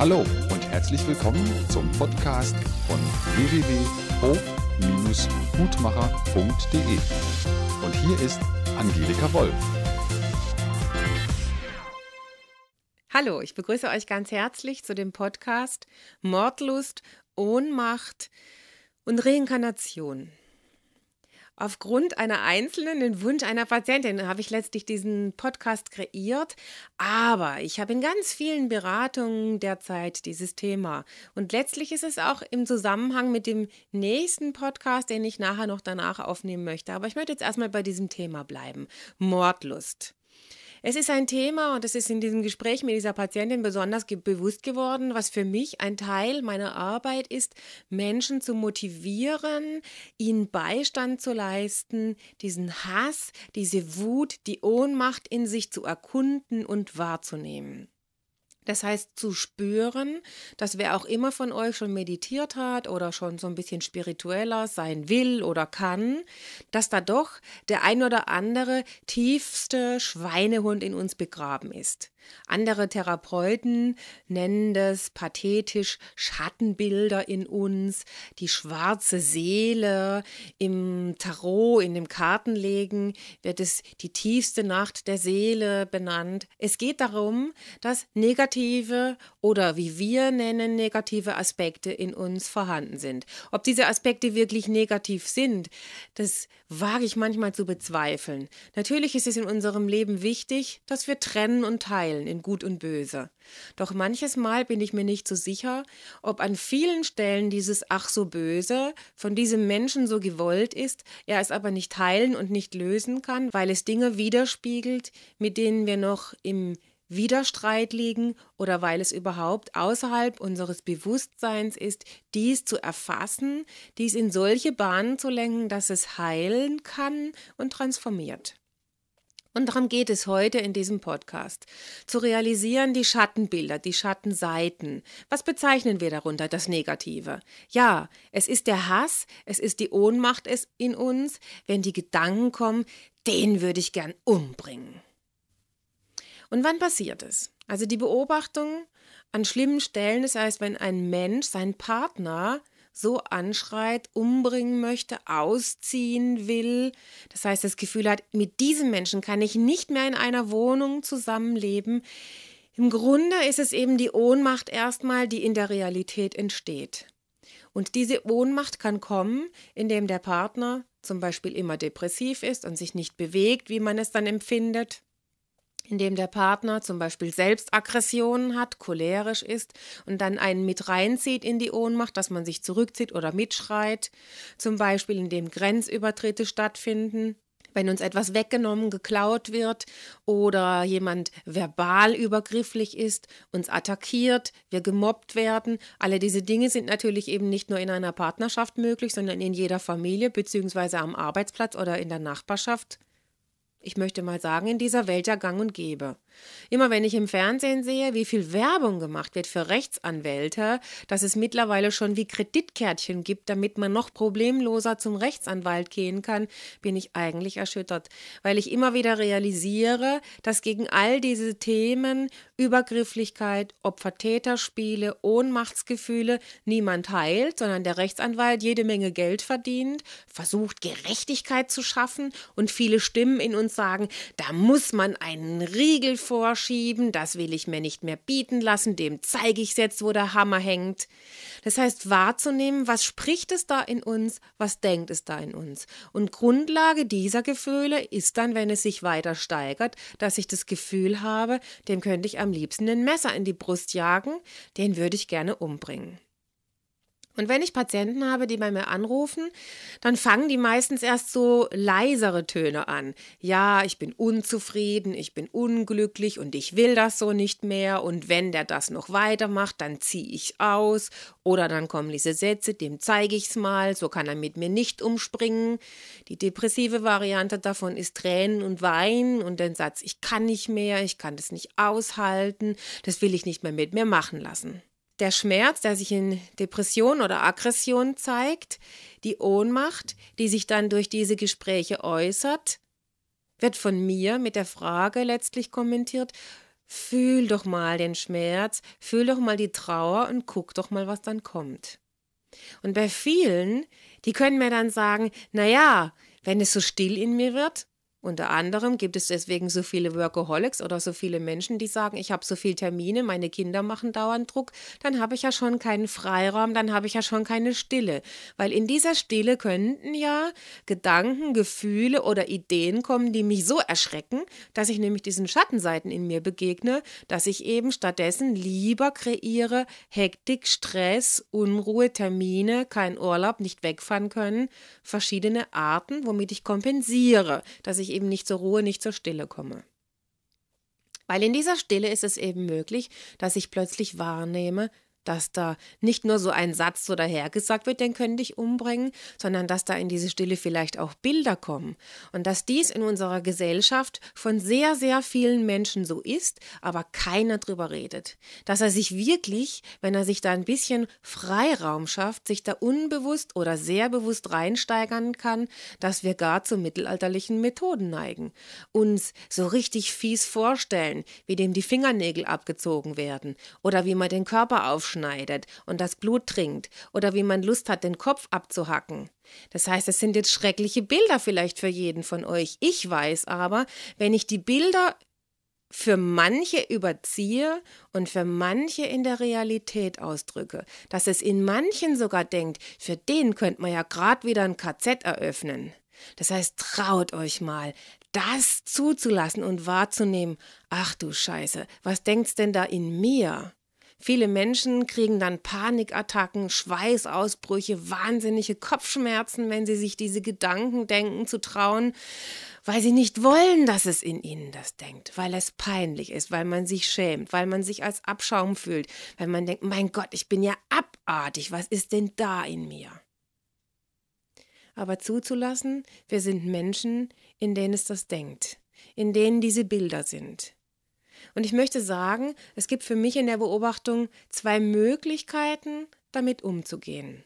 Hallo und herzlich willkommen zum Podcast von www.o-gutmacher.de. Und hier ist Angelika Wolf. Hallo, ich begrüße euch ganz herzlich zu dem Podcast Mordlust, Ohnmacht und Reinkarnation. Aufgrund einer einzelnen, den Wunsch einer Patientin, habe ich letztlich diesen Podcast kreiert. Aber ich habe in ganz vielen Beratungen derzeit dieses Thema. Und letztlich ist es auch im Zusammenhang mit dem nächsten Podcast, den ich nachher noch danach aufnehmen möchte. Aber ich möchte jetzt erstmal bei diesem Thema bleiben. Mordlust. Es ist ein Thema und es ist in diesem Gespräch mit dieser Patientin besonders ge bewusst geworden, was für mich ein Teil meiner Arbeit ist, Menschen zu motivieren, ihnen Beistand zu leisten, diesen Hass, diese Wut, die Ohnmacht in sich zu erkunden und wahrzunehmen. Das heißt, zu spüren, dass wer auch immer von euch schon meditiert hat oder schon so ein bisschen spiritueller sein will oder kann, dass da doch der ein oder andere tiefste Schweinehund in uns begraben ist. Andere Therapeuten nennen das pathetisch Schattenbilder in uns, die schwarze Seele. Im Tarot, in dem Kartenlegen wird es die tiefste Nacht der Seele benannt. Es geht darum, dass negative oder wie wir nennen negative Aspekte in uns vorhanden sind. Ob diese Aspekte wirklich negativ sind, das wage ich manchmal zu bezweifeln. Natürlich ist es in unserem Leben wichtig, dass wir trennen und teilen in Gut und Böse. Doch manches Mal bin ich mir nicht so sicher, ob an vielen Stellen dieses Ach so böse von diesem Menschen so gewollt ist, er es aber nicht heilen und nicht lösen kann, weil es Dinge widerspiegelt, mit denen wir noch im Widerstreit liegen oder weil es überhaupt außerhalb unseres Bewusstseins ist, dies zu erfassen, dies in solche Bahnen zu lenken, dass es heilen kann und transformiert. Und darum geht es heute in diesem Podcast. Zu realisieren die Schattenbilder, die Schattenseiten. Was bezeichnen wir darunter, das Negative? Ja, es ist der Hass, es ist die Ohnmacht in uns, wenn die Gedanken kommen, den würde ich gern umbringen. Und wann passiert es? Also die Beobachtung an schlimmen Stellen, das heißt, wenn ein Mensch seinen Partner so anschreit, umbringen möchte, ausziehen will. Das heißt, das Gefühl hat, mit diesem Menschen kann ich nicht mehr in einer Wohnung zusammenleben. Im Grunde ist es eben die Ohnmacht erstmal, die in der Realität entsteht. Und diese Ohnmacht kann kommen, indem der Partner zum Beispiel immer depressiv ist und sich nicht bewegt, wie man es dann empfindet in dem der Partner zum Beispiel Selbstaggressionen hat, cholerisch ist und dann einen mit reinzieht in die Ohnmacht, dass man sich zurückzieht oder mitschreit, zum Beispiel in dem Grenzübertritte stattfinden, wenn uns etwas weggenommen, geklaut wird oder jemand verbal übergrifflich ist, uns attackiert, wir gemobbt werden. Alle diese Dinge sind natürlich eben nicht nur in einer Partnerschaft möglich, sondern in jeder Familie beziehungsweise am Arbeitsplatz oder in der Nachbarschaft ich möchte mal sagen, in dieser Welt ja gang und gäbe. Immer wenn ich im Fernsehen sehe, wie viel Werbung gemacht wird für Rechtsanwälte, dass es mittlerweile schon wie Kreditkärtchen gibt, damit man noch problemloser zum Rechtsanwalt gehen kann, bin ich eigentlich erschüttert, weil ich immer wieder realisiere, dass gegen all diese Themen Übergrifflichkeit, Opfer-Täter-Spiele, Ohnmachtsgefühle niemand heilt, sondern der Rechtsanwalt jede Menge Geld verdient, versucht Gerechtigkeit zu schaffen und viele Stimmen in uns sagen, da muss man einen Riegel vorschieben, das will ich mir nicht mehr bieten lassen, dem zeige ich jetzt, wo der Hammer hängt. Das heißt, wahrzunehmen, was spricht es da in uns, was denkt es da in uns. Und Grundlage dieser Gefühle ist dann, wenn es sich weiter steigert, dass ich das Gefühl habe, dem könnte ich am liebsten ein Messer in die Brust jagen, den würde ich gerne umbringen. Und wenn ich Patienten habe, die bei mir anrufen, dann fangen die meistens erst so leisere Töne an. Ja, ich bin unzufrieden, ich bin unglücklich und ich will das so nicht mehr. Und wenn der das noch weitermacht, dann ziehe ich aus. Oder dann kommen diese Sätze, dem zeige ich's mal, so kann er mit mir nicht umspringen. Die depressive Variante davon ist Tränen und Weinen und den Satz, ich kann nicht mehr, ich kann das nicht aushalten, das will ich nicht mehr mit mir machen lassen der Schmerz, der sich in Depression oder Aggression zeigt, die Ohnmacht, die sich dann durch diese Gespräche äußert, wird von mir mit der Frage letztlich kommentiert, Fühl doch mal den Schmerz, fühl doch mal die Trauer und guck doch mal, was dann kommt. Und bei vielen, die können mir dann sagen, na ja, wenn es so still in mir wird, unter anderem gibt es deswegen so viele Workaholics oder so viele Menschen, die sagen, ich habe so viele Termine, meine Kinder machen dauernd Druck, dann habe ich ja schon keinen Freiraum, dann habe ich ja schon keine Stille. Weil in dieser Stille könnten ja Gedanken, Gefühle oder Ideen kommen, die mich so erschrecken, dass ich nämlich diesen Schattenseiten in mir begegne, dass ich eben stattdessen lieber kreiere Hektik, Stress, Unruhe, Termine, kein Urlaub, nicht wegfahren können, verschiedene Arten, womit ich kompensiere, dass ich ich eben nicht zur Ruhe, nicht zur Stille komme. Weil in dieser Stille ist es eben möglich, dass ich plötzlich wahrnehme, dass da nicht nur so ein Satz so dahergesagt wird, den können dich umbringen, sondern dass da in diese Stille vielleicht auch Bilder kommen. Und dass dies in unserer Gesellschaft von sehr, sehr vielen Menschen so ist, aber keiner drüber redet. Dass er sich wirklich, wenn er sich da ein bisschen Freiraum schafft, sich da unbewusst oder sehr bewusst reinsteigern kann, dass wir gar zu mittelalterlichen Methoden neigen. Uns so richtig fies vorstellen, wie dem die Fingernägel abgezogen werden oder wie man den Körper aufschneidet aufschneidet und das Blut trinkt oder wie man Lust hat, den Kopf abzuhacken. Das heißt, es sind jetzt schreckliche Bilder vielleicht für jeden von euch. Ich weiß aber, wenn ich die Bilder für manche überziehe und für manche in der Realität ausdrücke, dass es in manchen sogar denkt, für den könnte man ja gerade wieder ein KZ eröffnen. Das heißt, traut euch mal, das zuzulassen und wahrzunehmen. Ach du Scheiße, was denkt's denn da in mir? Viele Menschen kriegen dann Panikattacken, Schweißausbrüche, wahnsinnige Kopfschmerzen, wenn sie sich diese Gedanken denken zu trauen, weil sie nicht wollen, dass es in ihnen das denkt, weil es peinlich ist, weil man sich schämt, weil man sich als Abschaum fühlt, weil man denkt, mein Gott, ich bin ja abartig, was ist denn da in mir? Aber zuzulassen, wir sind Menschen, in denen es das denkt, in denen diese Bilder sind. Und ich möchte sagen, es gibt für mich in der Beobachtung zwei Möglichkeiten, damit umzugehen.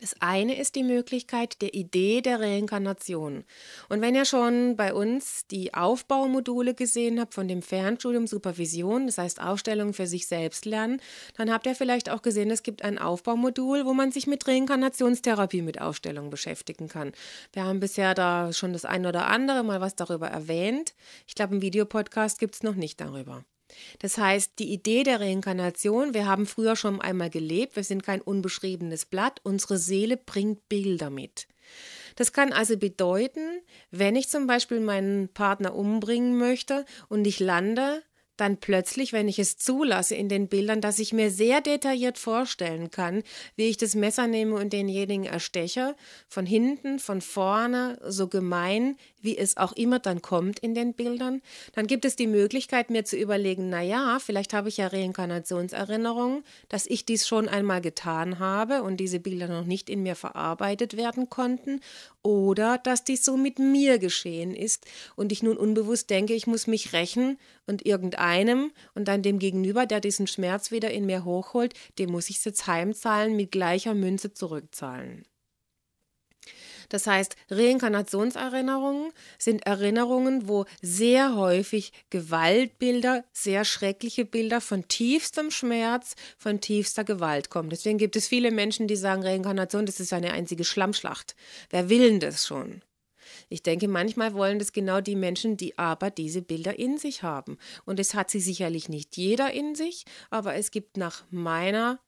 Das eine ist die Möglichkeit der Idee der Reinkarnation. Und wenn ihr schon bei uns die Aufbaumodule gesehen habt von dem Fernstudium Supervision, das heißt Aufstellung für sich selbst lernen, dann habt ihr vielleicht auch gesehen, es gibt ein Aufbaumodul, wo man sich mit Reinkarnationstherapie mit Aufstellung beschäftigen kann. Wir haben bisher da schon das ein oder andere mal was darüber erwähnt. Ich glaube, einen Videopodcast gibt es noch nicht darüber. Das heißt, die Idee der Reinkarnation, wir haben früher schon einmal gelebt, wir sind kein unbeschriebenes Blatt, unsere Seele bringt Bilder mit. Das kann also bedeuten, wenn ich zum Beispiel meinen Partner umbringen möchte und ich lande dann plötzlich, wenn ich es zulasse in den Bildern, dass ich mir sehr detailliert vorstellen kann, wie ich das Messer nehme und denjenigen ersteche, von hinten, von vorne, so gemein, wie es auch immer dann kommt in den Bildern, dann gibt es die Möglichkeit, mir zu überlegen, na ja, vielleicht habe ich ja Reinkarnationserinnerungen, dass ich dies schon einmal getan habe und diese Bilder noch nicht in mir verarbeitet werden konnten oder dass dies so mit mir geschehen ist und ich nun unbewusst denke, ich muss mich rächen und irgendeinem und dann dem Gegenüber, der diesen Schmerz wieder in mir hochholt, dem muss ich es jetzt heimzahlen, mit gleicher Münze zurückzahlen. Das heißt, Reinkarnationserinnerungen sind Erinnerungen, wo sehr häufig Gewaltbilder, sehr schreckliche Bilder von tiefstem Schmerz, von tiefster Gewalt kommen. Deswegen gibt es viele Menschen, die sagen, Reinkarnation, das ist eine einzige Schlammschlacht. Wer will denn das schon? Ich denke, manchmal wollen das genau die Menschen, die aber diese Bilder in sich haben. Und es hat sie sicherlich nicht jeder in sich, aber es gibt nach meiner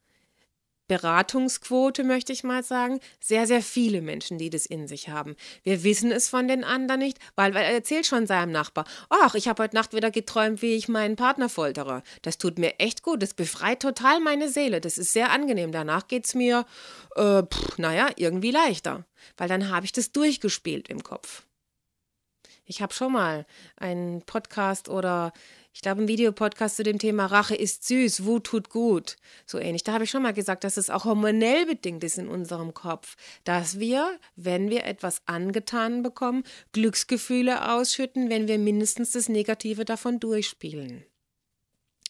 Beratungsquote, möchte ich mal sagen, sehr, sehr viele Menschen, die das in sich haben. Wir wissen es von den anderen nicht, weil, er erzählt schon seinem Nachbar, ach, ich habe heute Nacht wieder geträumt, wie ich meinen Partner foltere. Das tut mir echt gut, das befreit total meine Seele, das ist sehr angenehm. Danach geht es mir, äh, pff, naja, irgendwie leichter, weil dann habe ich das durchgespielt im Kopf. Ich habe schon mal einen Podcast oder ich glaube, ein Videopodcast zu dem Thema Rache ist süß, Wut tut gut. So ähnlich. Da habe ich schon mal gesagt, dass es auch hormonell bedingt ist in unserem Kopf, dass wir, wenn wir etwas angetan bekommen, Glücksgefühle ausschütten, wenn wir mindestens das Negative davon durchspielen.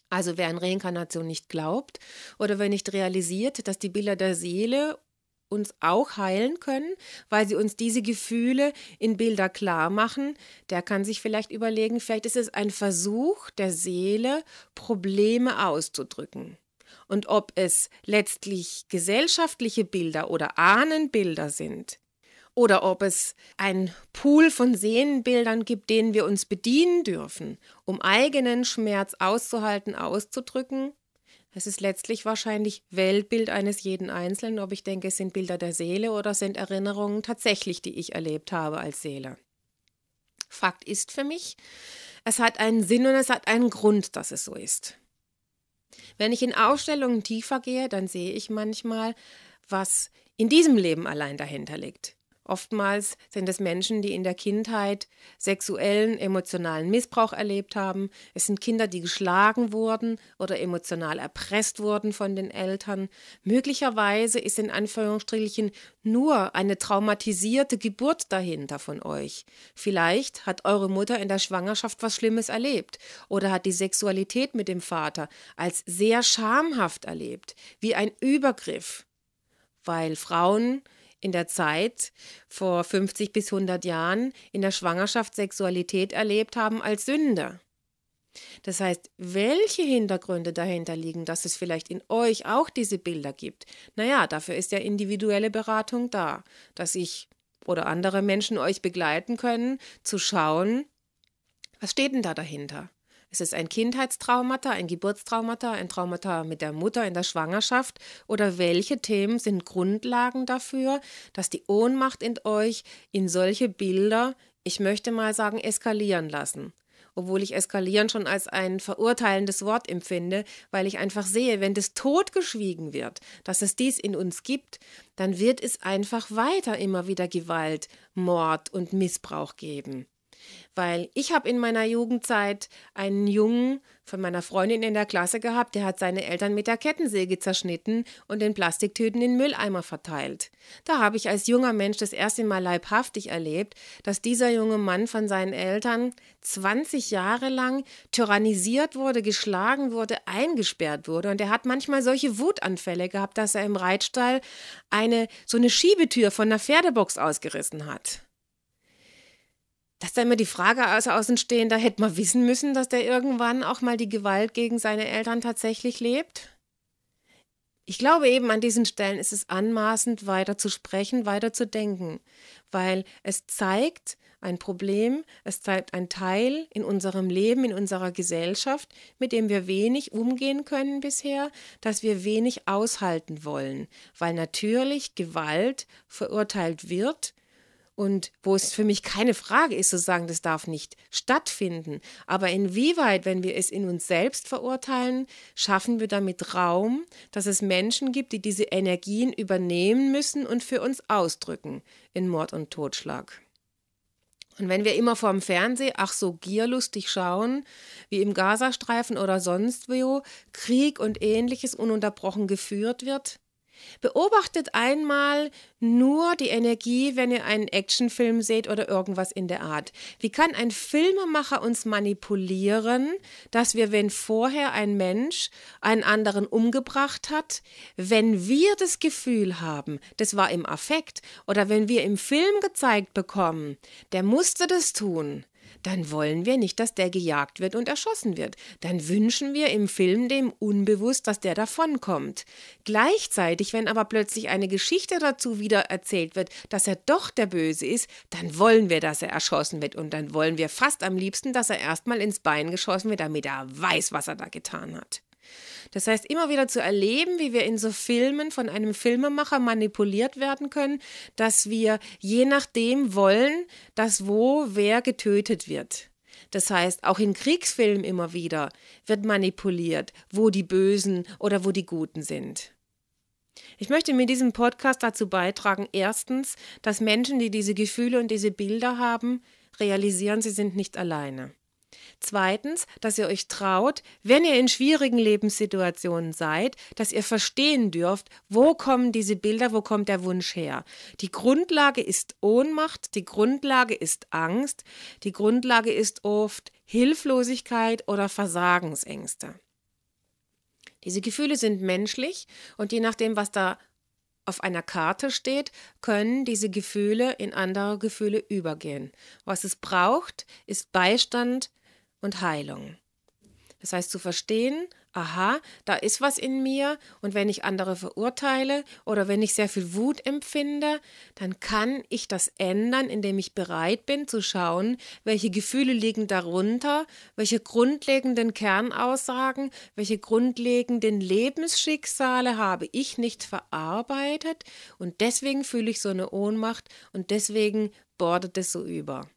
Also wer an Reinkarnation nicht glaubt oder wer nicht realisiert, dass die Bilder der Seele uns auch heilen können, weil sie uns diese Gefühle in Bilder klar machen, der kann sich vielleicht überlegen, vielleicht ist es ein Versuch der Seele, Probleme auszudrücken. Und ob es letztlich gesellschaftliche Bilder oder Ahnenbilder sind, oder ob es ein Pool von Sehnenbildern gibt, denen wir uns bedienen dürfen, um eigenen Schmerz auszuhalten, auszudrücken, es ist letztlich wahrscheinlich Weltbild eines jeden Einzelnen, ob ich denke, es sind Bilder der Seele oder sind Erinnerungen tatsächlich, die ich erlebt habe als Seele. Fakt ist für mich, es hat einen Sinn und es hat einen Grund, dass es so ist. Wenn ich in Ausstellungen tiefer gehe, dann sehe ich manchmal, was in diesem Leben allein dahinter liegt. Oftmals sind es Menschen, die in der Kindheit sexuellen, emotionalen Missbrauch erlebt haben. Es sind Kinder, die geschlagen wurden oder emotional erpresst wurden von den Eltern. Möglicherweise ist in Anführungsstrichen nur eine traumatisierte Geburt dahinter von euch. Vielleicht hat eure Mutter in der Schwangerschaft was Schlimmes erlebt oder hat die Sexualität mit dem Vater als sehr schamhaft erlebt, wie ein Übergriff, weil Frauen in der Zeit vor 50 bis 100 Jahren in der Schwangerschaft Sexualität erlebt haben als Sünde. Das heißt, welche Hintergründe dahinter liegen, dass es vielleicht in euch auch diese Bilder gibt? Naja, dafür ist ja individuelle Beratung da, dass ich oder andere Menschen euch begleiten können, zu schauen, was steht denn da dahinter? Ist es ein Kindheitstraumata, ein Geburtstraumata, ein Traumata mit der Mutter in der Schwangerschaft? Oder welche Themen sind Grundlagen dafür, dass die Ohnmacht in euch in solche Bilder, ich möchte mal sagen, eskalieren lassen? obwohl ich eskalieren schon als ein verurteilendes Wort empfinde, weil ich einfach sehe, wenn das totgeschwiegen wird, dass es dies in uns gibt, dann wird es einfach weiter immer wieder Gewalt, Mord und Missbrauch geben. Weil ich habe in meiner Jugendzeit einen Jungen von meiner Freundin in der Klasse gehabt, der hat seine Eltern mit der Kettensäge zerschnitten und in Plastiktüten in Mülleimer verteilt. Da habe ich als junger Mensch das erste Mal leibhaftig erlebt, dass dieser junge Mann von seinen Eltern 20 Jahre lang tyrannisiert wurde, geschlagen wurde, eingesperrt wurde. Und er hat manchmal solche Wutanfälle gehabt, dass er im Reitstall eine so eine Schiebetür von einer Pferdebox ausgerissen hat dass da immer die Frage stehen, da hätte man wissen müssen, dass der irgendwann auch mal die Gewalt gegen seine Eltern tatsächlich lebt. Ich glaube eben an diesen Stellen ist es anmaßend, weiter zu sprechen, weiter zu denken, weil es zeigt ein Problem, es zeigt ein Teil in unserem Leben, in unserer Gesellschaft, mit dem wir wenig umgehen können bisher, dass wir wenig aushalten wollen, weil natürlich Gewalt verurteilt wird, und wo es für mich keine Frage ist zu sagen, das darf nicht stattfinden. Aber inwieweit, wenn wir es in uns selbst verurteilen, schaffen wir damit Raum, dass es Menschen gibt, die diese Energien übernehmen müssen und für uns ausdrücken in Mord und Totschlag. Und wenn wir immer vorm Fernsehen, ach so gierlustig schauen, wie im Gazastreifen oder sonst wo, Krieg und ähnliches ununterbrochen geführt wird, Beobachtet einmal nur die Energie, wenn ihr einen Actionfilm seht oder irgendwas in der Art. Wie kann ein Filmemacher uns manipulieren, dass wir, wenn vorher ein Mensch einen anderen umgebracht hat, wenn wir das Gefühl haben, das war im Affekt, oder wenn wir im Film gezeigt bekommen, der musste das tun, dann wollen wir nicht, dass der gejagt wird und erschossen wird. Dann wünschen wir im Film dem unbewusst, dass der davonkommt. Gleichzeitig, wenn aber plötzlich eine Geschichte dazu wieder erzählt wird, dass er doch der Böse ist, dann wollen wir, dass er erschossen wird und dann wollen wir fast am liebsten, dass er erstmal ins Bein geschossen wird, damit er weiß, was er da getan hat. Das heißt, immer wieder zu erleben, wie wir in so Filmen von einem Filmemacher manipuliert werden können, dass wir je nachdem wollen, dass wo wer getötet wird. Das heißt, auch in Kriegsfilmen immer wieder wird manipuliert, wo die Bösen oder wo die Guten sind. Ich möchte mit diesem Podcast dazu beitragen, erstens, dass Menschen, die diese Gefühle und diese Bilder haben, realisieren, sie sind nicht alleine. Zweitens, dass ihr euch traut, wenn ihr in schwierigen Lebenssituationen seid, dass ihr verstehen dürft, wo kommen diese Bilder, wo kommt der Wunsch her. Die Grundlage ist Ohnmacht, die Grundlage ist Angst, die Grundlage ist oft Hilflosigkeit oder Versagensängste. Diese Gefühle sind menschlich und je nachdem, was da auf einer Karte steht, können diese Gefühle in andere Gefühle übergehen. Was es braucht, ist Beistand und Heilung. Das heißt zu verstehen, aha, da ist was in mir und wenn ich andere verurteile oder wenn ich sehr viel Wut empfinde, dann kann ich das ändern, indem ich bereit bin zu schauen, welche Gefühle liegen darunter, welche grundlegenden Kernaussagen, welche grundlegenden Lebensschicksale habe ich nicht verarbeitet und deswegen fühle ich so eine Ohnmacht und deswegen bordet es so über.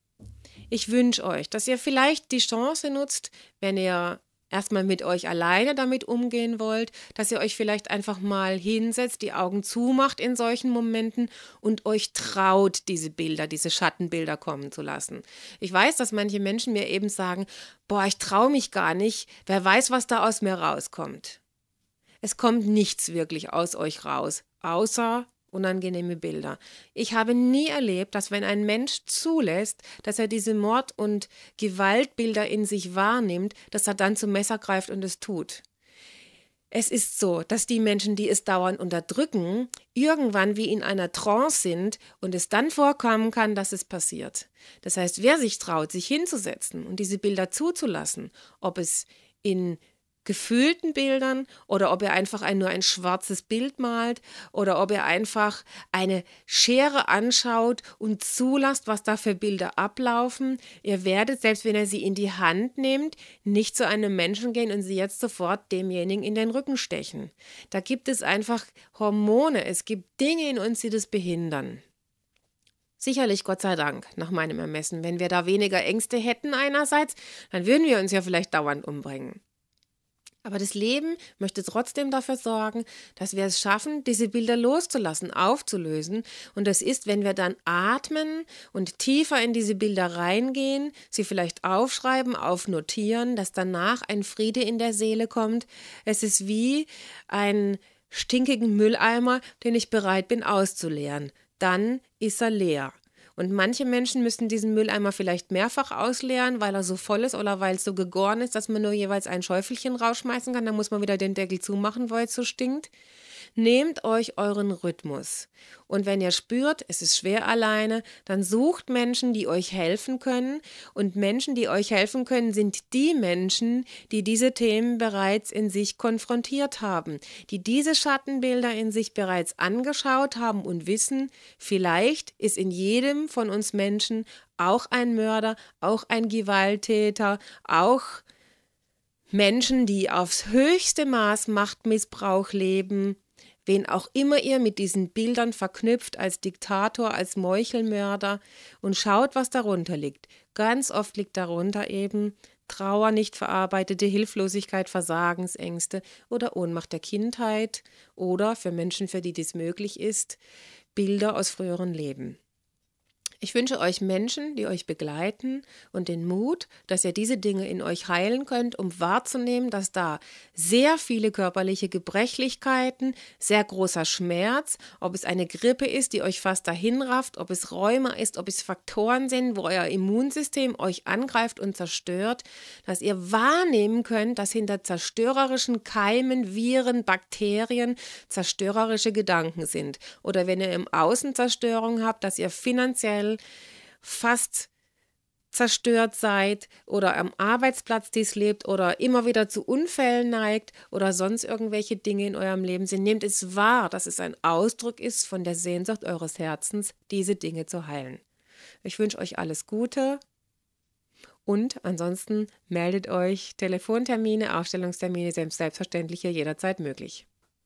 Ich wünsche euch, dass ihr vielleicht die Chance nutzt, wenn ihr erstmal mit euch alleine damit umgehen wollt, dass ihr euch vielleicht einfach mal hinsetzt, die Augen zumacht in solchen Momenten und euch traut, diese Bilder, diese Schattenbilder kommen zu lassen. Ich weiß, dass manche Menschen mir eben sagen, boah, ich traue mich gar nicht, wer weiß, was da aus mir rauskommt. Es kommt nichts wirklich aus euch raus, außer unangenehme Bilder. Ich habe nie erlebt, dass wenn ein Mensch zulässt, dass er diese Mord- und Gewaltbilder in sich wahrnimmt, dass er dann zum Messer greift und es tut. Es ist so, dass die Menschen, die es dauernd unterdrücken, irgendwann wie in einer Trance sind und es dann vorkommen kann, dass es passiert. Das heißt, wer sich traut, sich hinzusetzen und diese Bilder zuzulassen, ob es in gefühlten Bildern oder ob er einfach ein, nur ein schwarzes Bild malt oder ob er einfach eine Schere anschaut und zulässt, was da für Bilder ablaufen. Ihr werdet, selbst wenn er sie in die Hand nimmt, nicht zu einem Menschen gehen und sie jetzt sofort demjenigen in den Rücken stechen. Da gibt es einfach Hormone, es gibt Dinge in uns, die das behindern. Sicherlich, Gott sei Dank, nach meinem Ermessen. Wenn wir da weniger Ängste hätten einerseits, dann würden wir uns ja vielleicht dauernd umbringen. Aber das Leben möchte trotzdem dafür sorgen, dass wir es schaffen, diese Bilder loszulassen, aufzulösen. Und das ist, wenn wir dann atmen und tiefer in diese Bilder reingehen, sie vielleicht aufschreiben, aufnotieren, dass danach ein Friede in der Seele kommt. Es ist wie ein stinkigen Mülleimer, den ich bereit bin auszuleeren. Dann ist er leer. Und manche Menschen müssen diesen Mülleimer vielleicht mehrfach ausleeren, weil er so voll ist oder weil es so gegoren ist, dass man nur jeweils ein Schäufelchen rausschmeißen kann. Dann muss man wieder den Deckel zumachen, weil es so stinkt. Nehmt euch euren Rhythmus. Und wenn ihr spürt, es ist schwer alleine, dann sucht Menschen, die euch helfen können. Und Menschen, die euch helfen können, sind die Menschen, die diese Themen bereits in sich konfrontiert haben, die diese Schattenbilder in sich bereits angeschaut haben und wissen, vielleicht ist in jedem von uns Menschen auch ein Mörder, auch ein Gewalttäter, auch Menschen, die aufs höchste Maß Machtmissbrauch leben, wen auch immer ihr mit diesen Bildern verknüpft als Diktator, als Meuchelmörder und schaut, was darunter liegt. Ganz oft liegt darunter eben Trauer, nicht verarbeitete Hilflosigkeit, Versagensängste oder Ohnmacht der Kindheit oder für Menschen, für die dies möglich ist, Bilder aus früheren Leben. Ich wünsche euch Menschen, die euch begleiten und den Mut, dass ihr diese Dinge in euch heilen könnt, um wahrzunehmen, dass da sehr viele körperliche Gebrechlichkeiten, sehr großer Schmerz, ob es eine Grippe ist, die euch fast dahin rafft, ob es Rheuma ist, ob es Faktoren sind, wo euer Immunsystem euch angreift und zerstört, dass ihr wahrnehmen könnt, dass hinter zerstörerischen Keimen, Viren, Bakterien zerstörerische Gedanken sind. Oder wenn ihr im Außen Zerstörung habt, dass ihr finanziell finanziell fast zerstört seid oder am Arbeitsplatz dies lebt oder immer wieder zu Unfällen neigt oder sonst irgendwelche Dinge in eurem Leben sind, nehmt es wahr, dass es ein Ausdruck ist von der Sehnsucht eures Herzens, diese Dinge zu heilen. Ich wünsche euch alles Gute und ansonsten meldet euch Telefontermine, Aufstellungstermine selbstverständlich jederzeit möglich.